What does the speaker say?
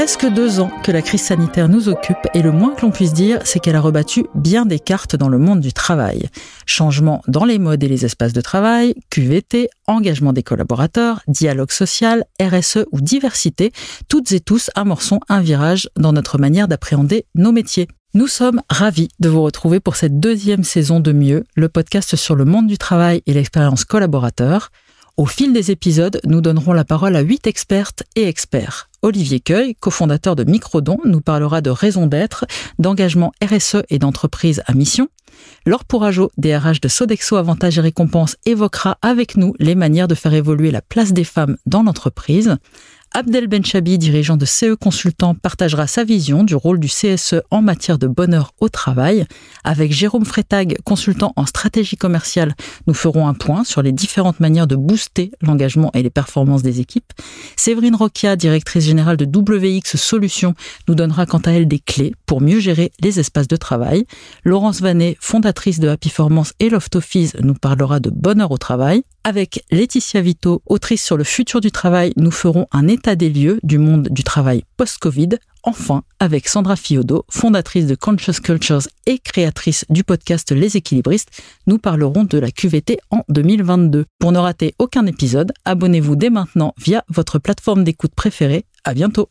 presque deux ans que la crise sanitaire nous occupe et le moins que l'on puisse dire, c'est qu'elle a rebattu bien des cartes dans le monde du travail. Changement dans les modes et les espaces de travail, QVT, engagement des collaborateurs, dialogue social, RSE ou diversité, toutes et tous amorçons un virage dans notre manière d'appréhender nos métiers. Nous sommes ravis de vous retrouver pour cette deuxième saison de Mieux, le podcast sur le monde du travail et l'expérience collaborateur. Au fil des épisodes, nous donnerons la parole à huit expertes et experts. Olivier Cueil, cofondateur de Microdon, nous parlera de raison d'être, d'engagement RSE et d'entreprise à mission. Laure Pourrageau, DRH de Sodexo Avantages et Récompenses, évoquera avec nous les manières de faire évoluer la place des femmes dans l'entreprise. Abdel Benchabi, dirigeant de CE Consultant, partagera sa vision du rôle du CSE en matière de bonheur au travail. Avec Jérôme Freitag, consultant en stratégie commerciale, nous ferons un point sur les différentes manières de booster l'engagement et les performances des équipes. Séverine Roquia, directrice générale de WX Solutions, nous donnera quant à elle des clés pour mieux gérer les espaces de travail. Laurence Vanet, fondatrice de Happy Formance et Loft Office, nous parlera de bonheur au travail. Avec Laetitia Vito, autrice sur le futur du travail, nous ferons un état des lieux du monde du travail post-Covid. Enfin, avec Sandra Fiodo, fondatrice de Conscious Cultures et créatrice du podcast Les Équilibristes, nous parlerons de la QVT en 2022. Pour ne rater aucun épisode, abonnez-vous dès maintenant via votre plateforme d'écoute préférée. À bientôt!